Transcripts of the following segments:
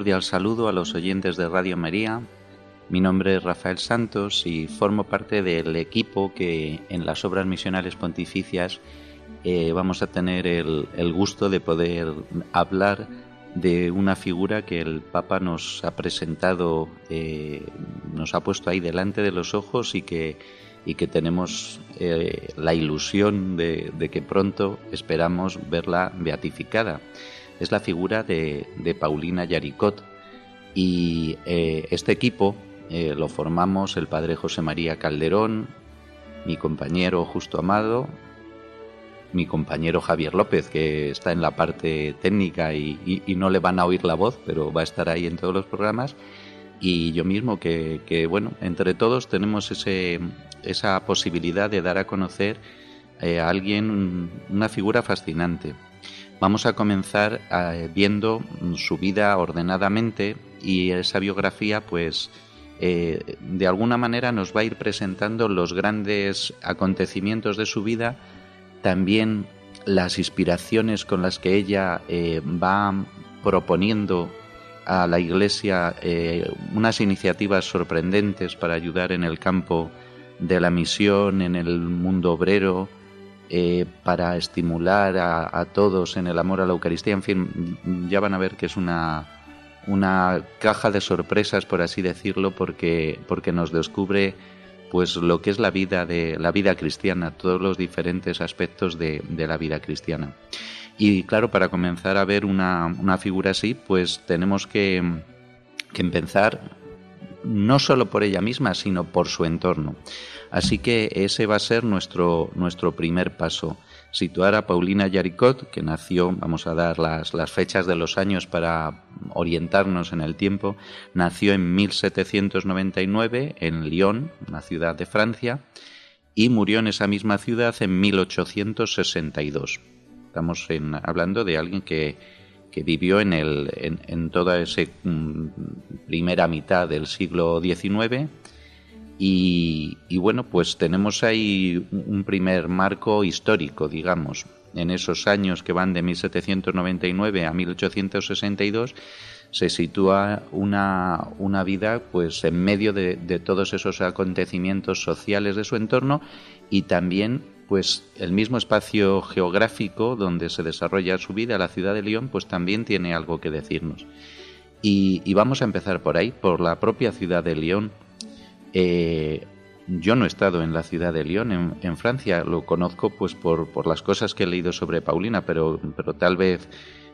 Cordial saludo a los oyentes de Radio María. Mi nombre es Rafael Santos y formo parte del equipo que en las obras misionales pontificias eh, vamos a tener el, gusto de poder hablar de una figura que el Papa nos ha presentado, eh, nos ha puesto ahí delante de los ojos y que, y que tenemos eh, la ilusión de, de que pronto esperamos verla beatificada es la figura de, Paulina Yaricot. Y eh, este equipo eh, lo formamos el padre José María Calderón, mi compañero Justo Amado, mi compañero Javier López, que está en la parte técnica y, no le van a oír la voz, pero va a estar ahí en todos los programas, y yo mismo, que, bueno, entre todos tenemos ese, esa posibilidad de dar a conocer eh, a alguien, una figura fascinante. Vamos a comenzar eh, viendo su vida ordenadamente y esa biografía pues eh, de alguna manera nos va a ir presentando los grandes acontecimientos de su vida, también las inspiraciones con las que ella eh, va proponiendo a la Iglesia unas iniciativas sorprendentes para ayudar en el campo de la misión, en el mundo obrero, eh, para estimular a, todos en el amor a la Eucaristía. En fin, ya van a ver que es una, una caja de sorpresas, por así decirlo, porque, porque nos descubre pues lo que es la vida de la vida cristiana, todos los diferentes aspectos de, la vida cristiana. Y claro, para comenzar a ver una, una figura así, pues tenemos que, que empezar no solo por ella misma, sino por su entorno. Así que ese va a ser nuestro, nuestro primer paso. Situar a Paulina Yaricot, que nació, vamos a dar las, las fechas de los años para orientarnos en el tiempo, nació en 1799 en Lyon, una ciudad de Francia, y murió en esa misma ciudad en 1862. Estamos hablando de alguien que, que vivió en, el, en, toda esa mm, primera mitad del siglo XIX y, bueno, pues tenemos ahí un primer marco histórico, digamos. En esos años que van de 1799 a 1862 se sitúa una, una vida pues en medio de, todos esos acontecimientos sociales de su entorno y también pues el mismo espacio geográfico donde se desarrolla su vida, la ciudad de León, pues también tiene algo que decirnos. Y, vamos a empezar por ahí, por la propia ciudad de León eh, yo no he estado en la ciudad de Lyon, en, Francia, lo conozco pues por, por, las cosas que he leído sobre Paulina, pero, pero tal vez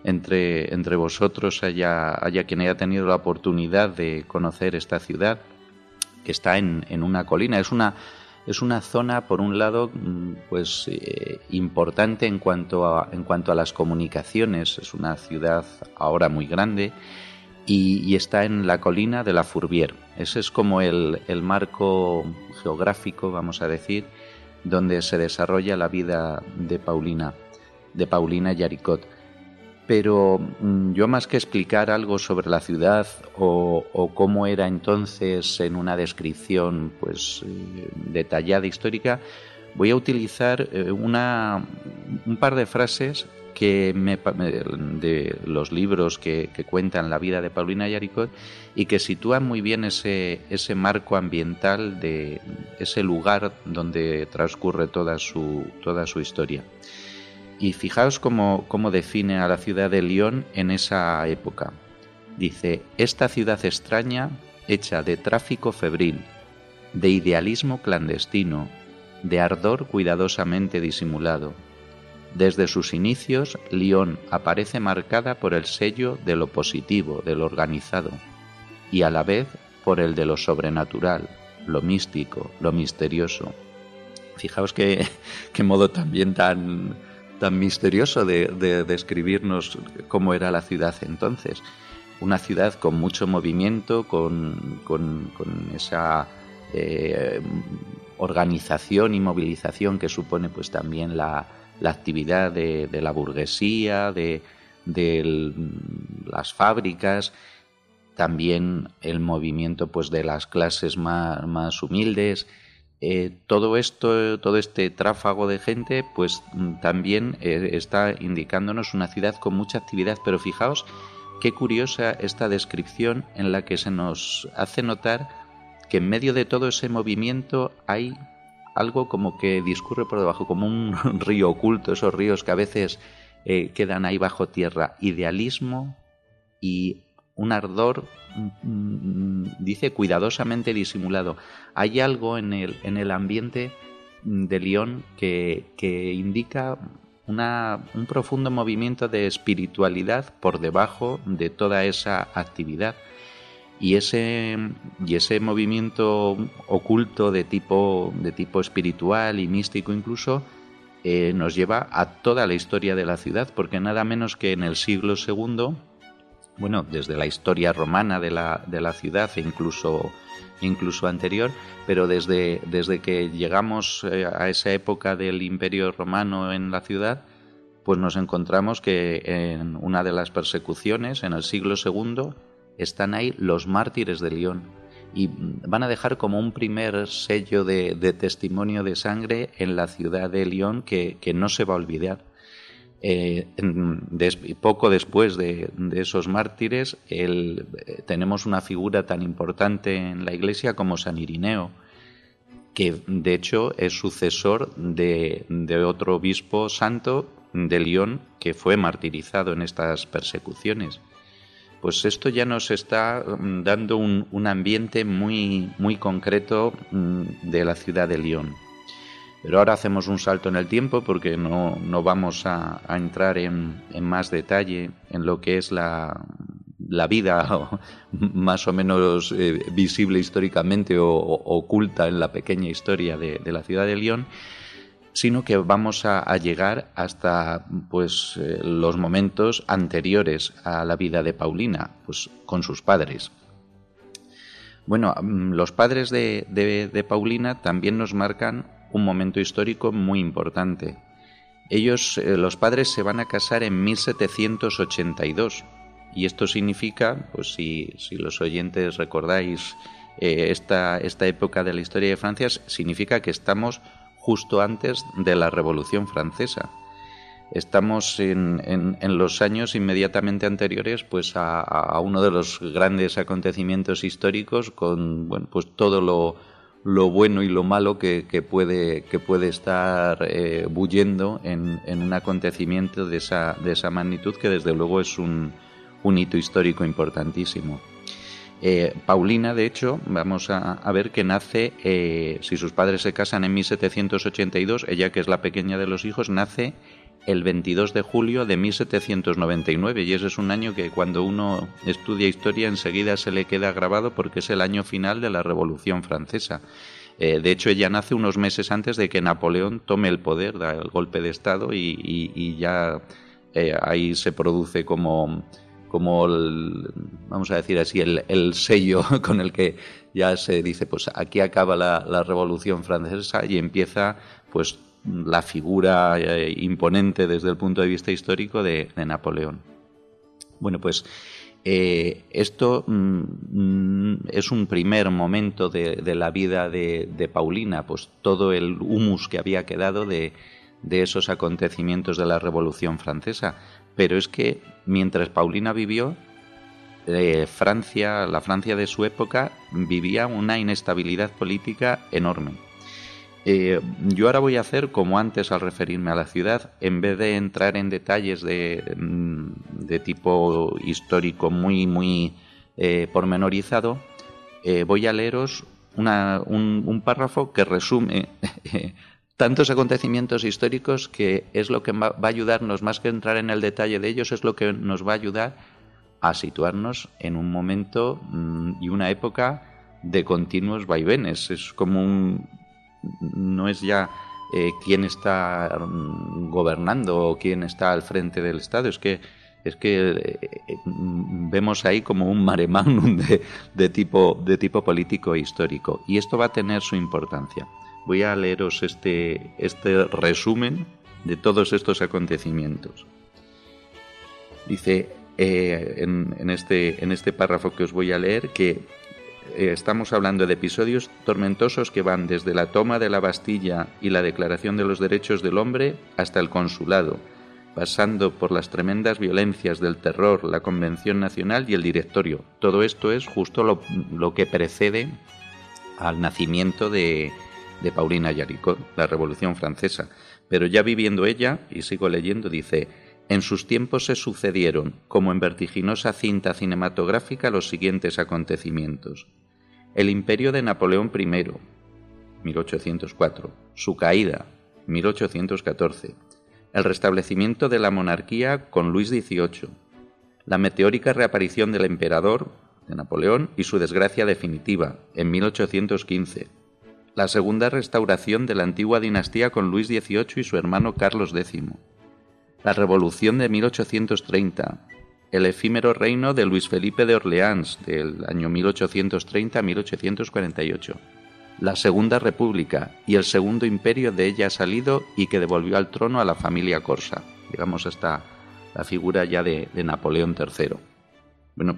entre, entre vosotros haya, haya quien haya tenido la oportunidad de conocer esta ciudad que está en, en una colina. Es una, es una zona, por un lado, mm, pues eh, importante en cuanto, a, en cuanto a las comunicaciones. Es una ciudad ahora muy grande y, está en la colina de la Fourbière. Ese es como el, marco geográfico, vamos a decir, donde se desarrolla la vida de Paulina, de Paulina Yaricot. Pero mm, yo más que explicar algo sobre la ciudad o, cómo era entonces en una descripción pues eh, detallada histórica, voy a utilizar eh, una, un par de frases que me, de los libros que, cuentan la vida de Paulina Yaricot y que sitúan muy bien ese, ese marco ambiental de ese lugar donde transcurre toda su, toda su historia. Y fijaos cómo, cómo define a la ciudad de Lyon en esa época. Dice, esta ciudad extraña, hecha de tráfico febril, de idealismo clandestino, de ardor cuidadosamente disimulado, Desde sus inicios, Lyon aparece marcada por el sello de lo positivo, de lo organizado, y a la vez por el de lo sobrenatural, lo místico, lo misterioso. Fijaos qué, modo también tan, tan misterioso de, describirnos cómo era la ciudad entonces. Una ciudad con mucho movimiento, con, esa eh, organización y movilización que supone pues también la, la actividad de, la burguesía, de, las fábricas, también el movimiento pues de las clases más, humildes. Eh, todo esto, todo este tráfago de gente, pues también eh, está indicándonos una ciudad con mucha actividad, pero fijaos qué curiosa esta descripción en la que se nos hace notar que en medio de todo ese movimiento hay algo como que discurre por debajo, como un río oculto, esos ríos que a veces eh, quedan ahí bajo tierra. Idealismo y un ardor, mm, dice, cuidadosamente disimulado. Hay algo en el, en el ambiente de León que, que indica una, un profundo movimiento de espiritualidad por debajo de toda esa actividad y ese, y ese movimiento oculto de tipo, de tipo espiritual y místico incluso eh, nos lleva a toda la historia de la ciudad, porque nada menos que en el siglo II, bueno, desde la historia romana de la, de la ciudad e incluso, incluso anterior, pero desde, desde que llegamos eh, a esa época del imperio romano en la ciudad, pues nos encontramos que en una de las persecuciones, en el siglo II, están ahí los mártires de León y van a dejar como un primer sello de, testimonio de sangre en la ciudad de León que, no se va a olvidar. Eh, poco después de, esos mártires tenemos una figura tan importante en la iglesia como San Irineo, que de hecho es sucesor de, otro obispo santo de León que fue martirizado en estas persecuciones pues esto ya nos está mm, dando un, ambiente muy, muy concreto mm, de la ciudad de Lyon. Pero ahora hacemos un salto en el tiempo porque no, vamos a, entrar en, más detalle en lo que es la, vida más o menos eh, visible históricamente o, oculta en la pequeña historia de, de la ciudad de Lyon sino que vamos a, llegar hasta pues eh, los momentos anteriores a la vida de Paulina, pues con sus padres. Bueno, mm, los padres de, Paulina también nos marcan un momento histórico muy importante. Ellos, eh, los padres, se van a casar en 1782 y esto significa, pues si, los oyentes recordáis eh, esta, esta época de la historia de Francia, significa que estamos justo antes de la Revolución Francesa. Estamos en, los años inmediatamente anteriores pues a, uno de los grandes acontecimientos históricos con pues todo lo, bueno y lo malo que, puede, que puede estar eh, bullendo en, un acontecimiento de esa, de esa magnitud que desde luego es un hito histórico importantísimo. Eh, Paulina, de hecho, vamos a, ver que nace, eh, si sus padres se casan en 1782, ella que es la pequeña de los hijos, nace el 22 de julio de 1799 y ese es un año que cuando uno estudia historia enseguida se le queda grabado porque es el año final de la Revolución Francesa. Eh, de hecho, ella nace unos meses antes de que Napoleón tome el poder, da el golpe de Estado y ya ahí se produce como como el, vamos a decir así, el, sello con el que ya se dice, pues aquí acaba la, Revolución Francesa y empieza pues la figura eh, imponente desde el punto de vista histórico de, Napoleón. Bueno, pues eh, esto mm, es un primer momento de, la vida de, Paulina, pues todo el humus que había quedado de, de esos acontecimientos de la Revolución Francesa. Pero es que mientras Paulina vivió, eh, Francia, la Francia de su época, vivía una inestabilidad política enorme. Eh, yo ahora voy a hacer como antes al referirme a la ciudad, en vez de entrar en detalles de, mm, tipo histórico muy, muy eh, pormenorizado, voy a leeros un, párrafo que resume tantos acontecimientos históricos que es lo que va a ayudarnos, más que entrar en el detalle de ellos, es lo que nos va a ayudar a situarnos en un momento mm, y una época de continuos vaivenes. Es como un... no es ya eh, quién está mm, gobernando o quién está al frente del Estado, es que es que eh, eh, vemos ahí como un mare magnum de, tipo, de tipo político e histórico. Y esto va a tener su importancia. Voy a leeros este, este resumen de todos estos acontecimientos. Dice en, este, en este párrafo que os voy a leer que eh, estamos hablando de episodios tormentosos que van desde la toma de la Bastilla y la Declaración de los Derechos del Hombre hasta el consulado, pasando por las tremendas violencias del terror, la Convención Nacional y el Directorio. Todo esto es justo lo, que precede al nacimiento de, de Paulina Yaricot, la Revolución Francesa. Pero ya viviendo ella, y sigo leyendo, dice, en sus tiempos se sucedieron, como en vertiginosa cinta cinematográfica, los siguientes acontecimientos. El imperio de Napoleón I, 1804, su caída, 1814, el restablecimiento de la monarquía con Luis XVIII, la meteórica reaparición del emperador, de Napoleón, y su desgracia definitiva, en 1815, la segunda restauración de la antigua dinastía con Luis XVIII y su hermano Carlos X, la Revolución de 1830, el efímero reino de Luis Felipe de Orleans del año 1830 a 1848, la Segunda República y el Segundo Imperio de ella salido y que devolvió al trono a la familia Corsa, digamos hasta la figura ya de, Napoleón III. Bueno,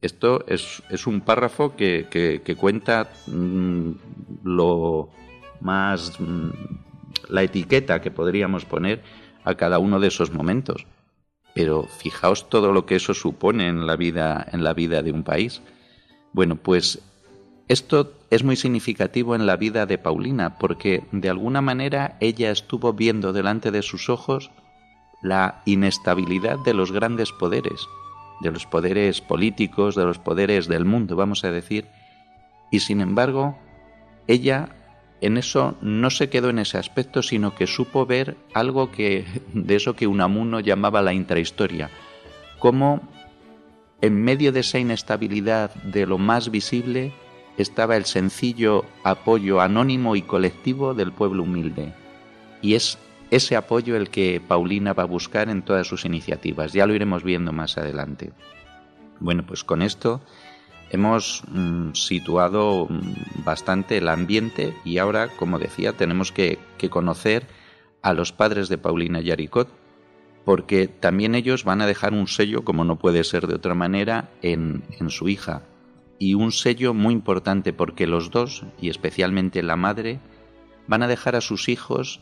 esto es, un párrafo que, cuenta mm, lo más... Mm, la etiqueta que podríamos poner a cada uno de esos momentos. Pero fijaos todo lo que eso supone en la vida, en la vida de un país. Bueno, pues esto es muy significativo en la vida de Paulina, porque de alguna manera ella estuvo viendo delante de sus ojos la inestabilidad de los grandes poderes, de los poderes políticos, de los poderes del mundo, vamos a decir, y sin embargo, ella en eso no se quedó en ese aspecto, sino que supo ver algo que de eso que Unamuno llamaba la intrahistoria, cómo en medio de esa inestabilidad de lo más visible estaba el sencillo apoyo anónimo y colectivo del pueblo humilde. Y es ese apoyo el que Paulina va a buscar en todas sus iniciativas. Ya lo iremos viendo más adelante. Bueno, pues con esto hemos mm, situado mm, bastante el ambiente y ahora, como decía, tenemos que, conocer a los padres de Paulina Yaricot, porque también ellos van a dejar un sello, como no puede ser de otra manera, en, en su hija. Y un sello muy importante porque los dos, y especialmente la madre, van a dejar a sus hijos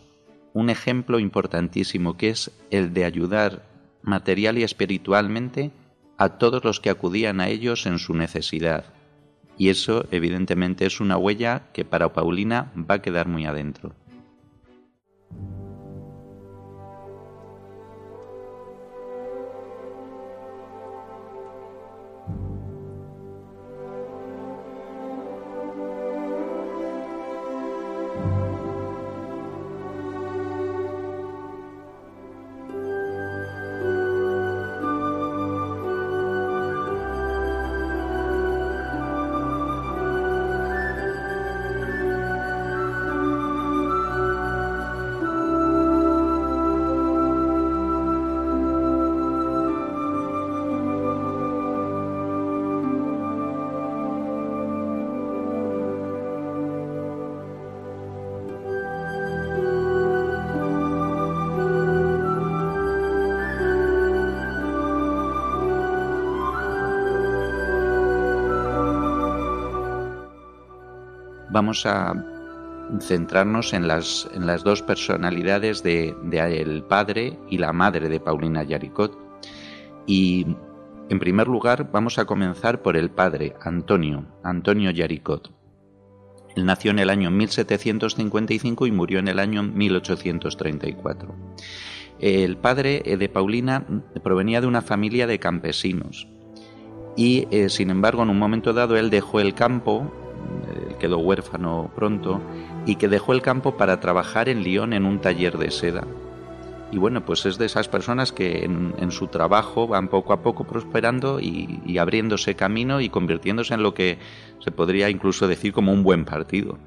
un ejemplo importantísimo, que es el de ayudar material y espiritualmente a todos los que acudían a ellos en su necesidad. Y eso evidentemente es una huella que para Paulina va a quedar muy adentro. Vamos a centrarnos en las, en las dos personalidades de, el padre y la madre de Paulina Yaricot. Y en primer lugar vamos a comenzar por el padre, Antonio, Antonio Yaricot. Él nació en el año 1755 y murió en el año 1834. El padre de Paulina provenía de una familia de campesinos y, eh, sin embargo, en un momento dado él dejó el campo quedó huérfano pronto y que dejó el campo para trabajar en Lyon en un taller de seda. Y bueno, pues es de esas personas que en, su trabajo van poco a poco prosperando y, abriéndose camino y convirtiéndose en lo que se podría incluso decir como un buen partido.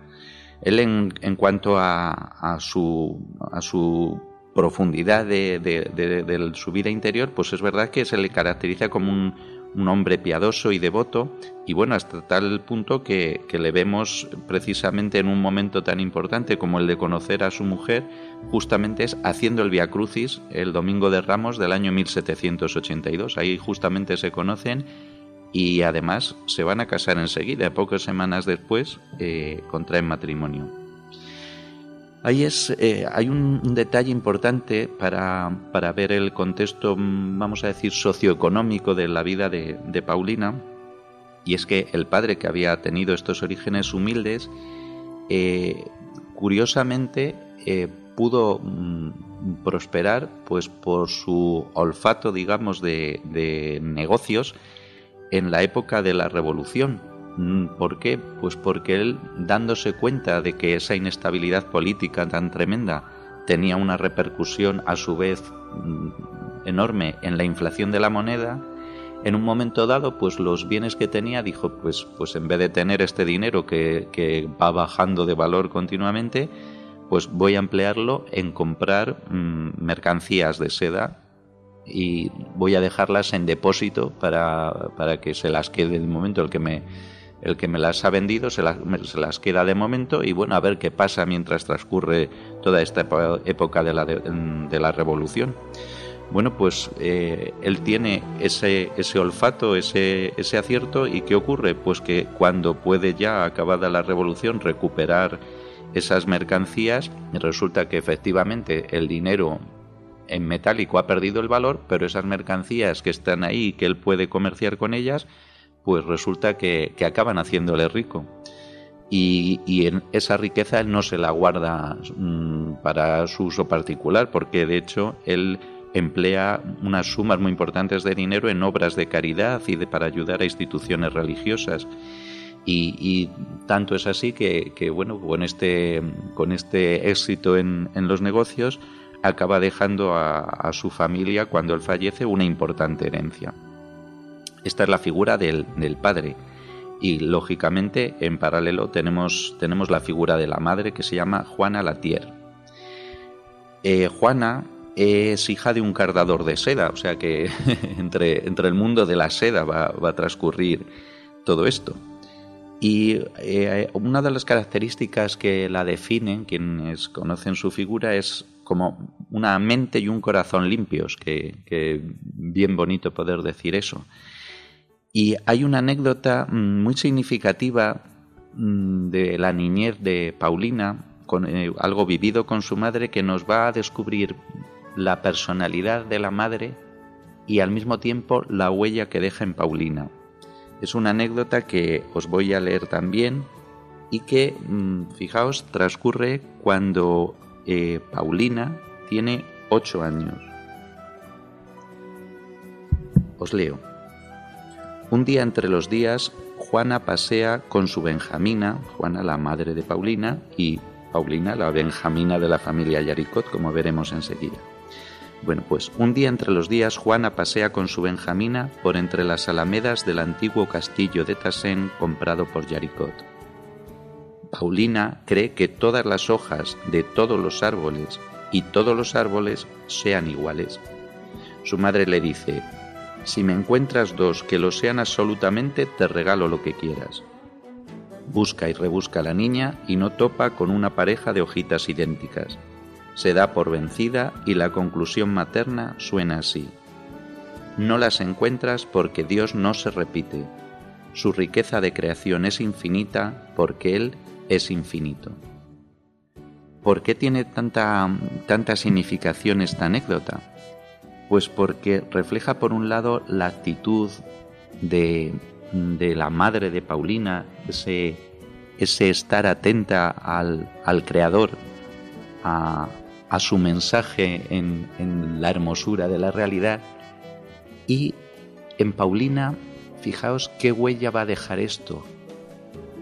Él en, cuanto a, su, profundidad de, de, su vida interior, pues es verdad que se le caracteriza como un, un hombre piadoso y devoto, y bueno, hasta tal punto que, le vemos precisamente en un momento tan importante como el de conocer a su mujer, justamente es haciendo el Via Crucis el domingo de Ramos del año 1782. Ahí justamente se conocen y además se van a casar enseguida, pocas semanas después eh, contraen matrimonio. Ahí es, eh, hay un, detalle importante para, ver el contexto, vamos a decir, socioeconómico de la vida de, Paulina, y es que el padre que había tenido estos orígenes humildes, eh, curiosamente eh, pudo mm, prosperar pues por su olfato, digamos, de, de negocios en la época de la Revolución ¿Por qué? Pues porque él, dándose cuenta de que esa inestabilidad política tan tremenda tenía una repercusión a su vez mm, enorme en la inflación de la moneda, en un momento dado, pues los bienes que tenía, dijo, pues, pues en vez de tener este dinero que, va bajando de valor continuamente, pues voy a emplearlo en comprar mm, mercancías de seda y voy a dejarlas en depósito para, para que se las quede el momento el que me el que me las ha vendido se, las queda de momento y bueno, a ver qué pasa mientras transcurre toda esta época de la, de, la revolución. Bueno, pues eh, él tiene ese, ese olfato, ese, ese acierto y ¿qué ocurre? Pues que cuando puede ya, acabada la revolución, recuperar esas mercancías, resulta que efectivamente el dinero en metálico ha perdido el valor, pero esas mercancías que están ahí que él puede comerciar con ellas, pues resulta que, acaban haciéndole rico. Y, en esa riqueza él no se la guarda mm, para su uso particular, porque de hecho él emplea unas sumas muy importantes de dinero en obras de caridad y de, para ayudar a instituciones religiosas. Y, tanto es así que, bueno, con este, con este éxito en, los negocios, acaba dejando a su familia, cuando él fallece, una importante herencia. Esta es la figura del, padre. Y lógicamente, en paralelo, tenemos, tenemos la figura de la madre que se llama Juana Latier. Eh, Juana es hija de un cardador de seda, o sea que entre, entre el mundo de la seda va, a transcurrir todo esto. Y eh, una de las características que la definen, quienes conocen su figura, es como una mente y un corazón limpios, que, que bien bonito poder decir eso. Y hay una anécdota mm, muy significativa mm, de la niñez de Paulina, con eh, algo vivido con su madre, que nos va a descubrir la personalidad de la madre y al mismo tiempo la huella que deja en Paulina. Es una anécdota que os voy a leer también y que, mm, fijaos, transcurre cuando eh, Paulina tiene ocho años. Os leo. Un día entre los días, Juana pasea con su Benjamina, Juana la madre de Paulina, y Paulina la Benjamina de la familia Yaricot, como veremos enseguida. Bueno, pues un día entre los días Juana pasea con su Benjamina por entre las alamedas del antiguo castillo de Tassén comprado por Yaricot. Paulina cree que todas las hojas de todos los árboles y todos los árboles sean iguales. Su madre le dice, si me encuentras dos que lo sean absolutamente, te regalo lo que quieras. Busca y rebusca la niña y no topa con una pareja de hojitas idénticas. Se da por vencida y la conclusión materna suena así. No las encuentras porque Dios no se repite. Su riqueza de creación es infinita porque Él es infinito. ¿Por qué tiene tanta, tanta significación esta anécdota? Pues porque refleja por un lado la actitud de, la madre de Paulina, ese, ese estar atenta al, Creador, a, su mensaje en, en la hermosura de la realidad. Y en Paulina, fijaos qué huella va a dejar esto.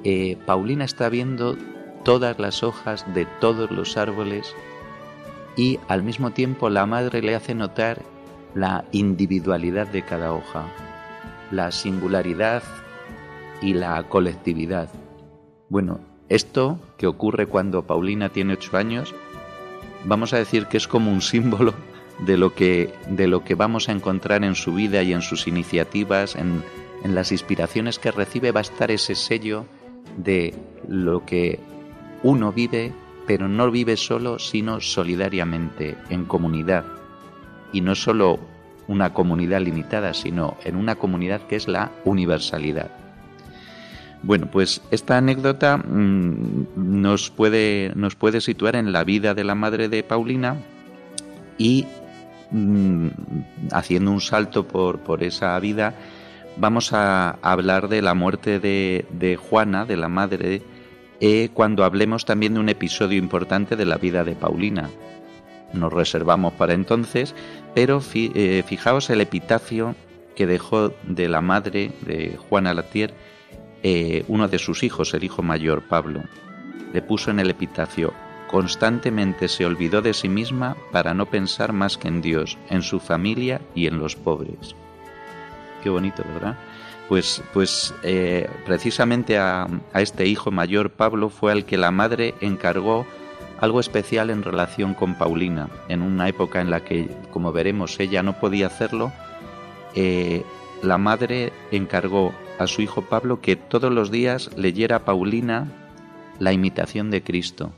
eh, Paulina está viendo todas las hojas de todos los árboles y al mismo tiempo la madre le hace notar la individualidad de cada hoja, la singularidad y la colectividad. Bueno, esto que ocurre cuando Paulina tiene ocho años, vamos a decir que es como un símbolo de lo que, de lo que vamos a encontrar en su vida y en sus iniciativas, en, en las inspiraciones que recibe, va a estar ese sello de lo que uno vive, pero no vive solo, sino solidariamente, en comunidad. Y no solo una comunidad limitada, sino en una comunidad que es la universalidad. Bueno, pues esta anécdota mm, nos, puede, nos puede situar en la vida de la madre de Paulina y mm, haciendo un salto por, por, esa vida, vamos a hablar de la muerte de, de Juana, de la madre, eh, cuando hablemos también de un episodio importante de la vida de Paulina. Nos reservamos para entonces, pero eh, fijaos el epitafio que dejó de la madre de Juana Latier eh, uno de sus hijos, el hijo mayor, Pablo. Le puso en el epitafio, constantemente se olvidó de sí misma para no pensar más que en Dios, en su familia y en los pobres. Qué bonito, ¿verdad? Pues, pues eh, precisamente a, a este hijo mayor, Pablo, fue al que la madre encargó algo especial en relación con Paulina, en una época en la que, como veremos, ella no podía hacerlo, eh, la madre encargó a su hijo Pablo que todos los días leyera a Paulina la imitación de Cristo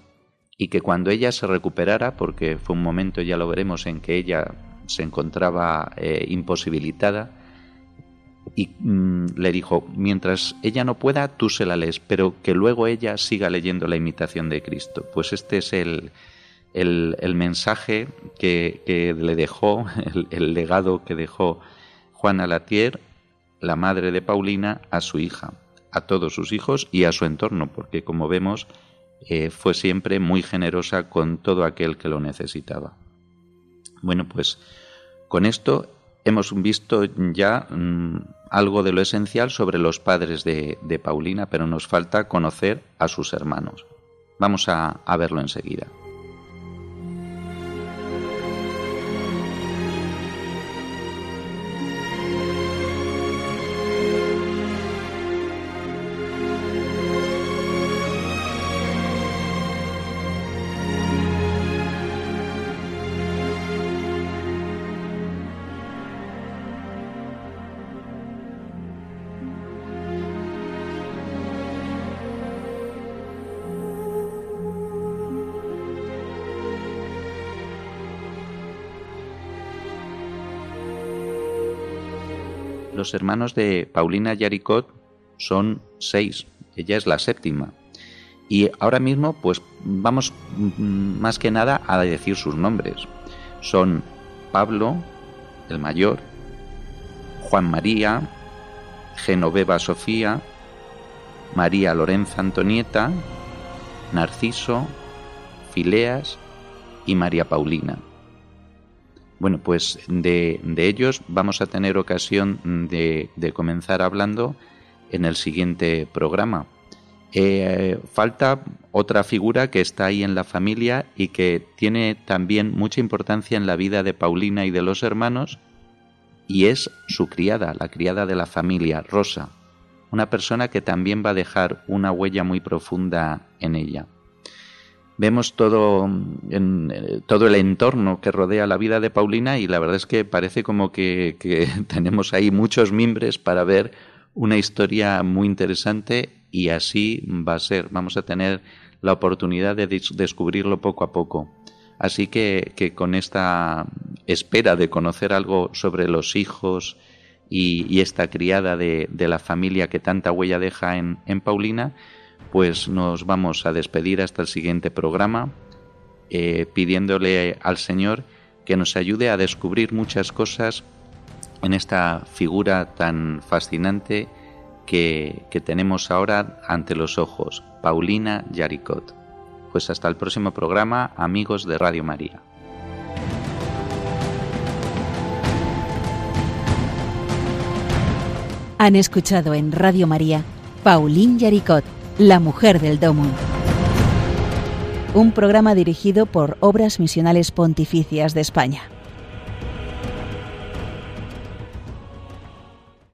y que cuando ella se recuperara, porque fue un momento, ya lo veremos, en que ella se encontraba eh, imposibilitada, y mm, le dijo, mientras ella no pueda, tú se la lees, pero que luego ella siga leyendo la imitación de Cristo. Pues este es el, el, mensaje que, le dejó, el, legado que dejó Juana Latier, la madre de Paulina, a su hija, a todos sus hijos y a su entorno, porque como vemos, eh, fue siempre muy generosa con todo aquel que lo necesitaba. Bueno, pues con esto hemos visto ya mm, algo de lo esencial sobre los padres de, Paulina, pero nos falta conocer a sus hermanos. Vamos a verlo enseguida. Los hermanos de Paulina Yaricot son seis, ella es la séptima. Y ahora mismo, pues vamos mm, más que nada a decir sus nombres. Son Pablo, el mayor, Juan María, Genoveva Sofía, María Lorenza Antonieta, Narciso, Fileas y María Paulina. Bueno, pues de, ellos vamos a tener ocasión de, comenzar hablando en el siguiente programa. Eh, falta otra figura que está ahí en la familia y que tiene también mucha importancia en la vida de Paulina y de los hermanos, y es su criada, la criada de la familia, Rosa, una persona que también va a dejar una huella muy profunda en ella vemos todo, en, eh, todo el entorno que rodea la vida de Paulina y la verdad es que parece como que, tenemos ahí muchos mimbres para ver una historia muy interesante y así va a ser. Vamos a tener la oportunidad de descubrirlo poco a poco. Así que, que con esta espera de conocer algo sobre los hijos y, esta criada de, de, la familia que tanta huella deja en, en Paulina, pues nos vamos a despedir hasta el siguiente programa, eh, pidiéndole al Señor que nos ayude a descubrir muchas cosas en esta figura tan fascinante que, que tenemos ahora ante los ojos, Paulina Yaricot. Pues hasta el próximo programa, amigos de Radio María. Han escuchado en Radio María Paulín Yaricot La mujer del domo. Un programa dirigido por Obras Misionales Pontificias de España.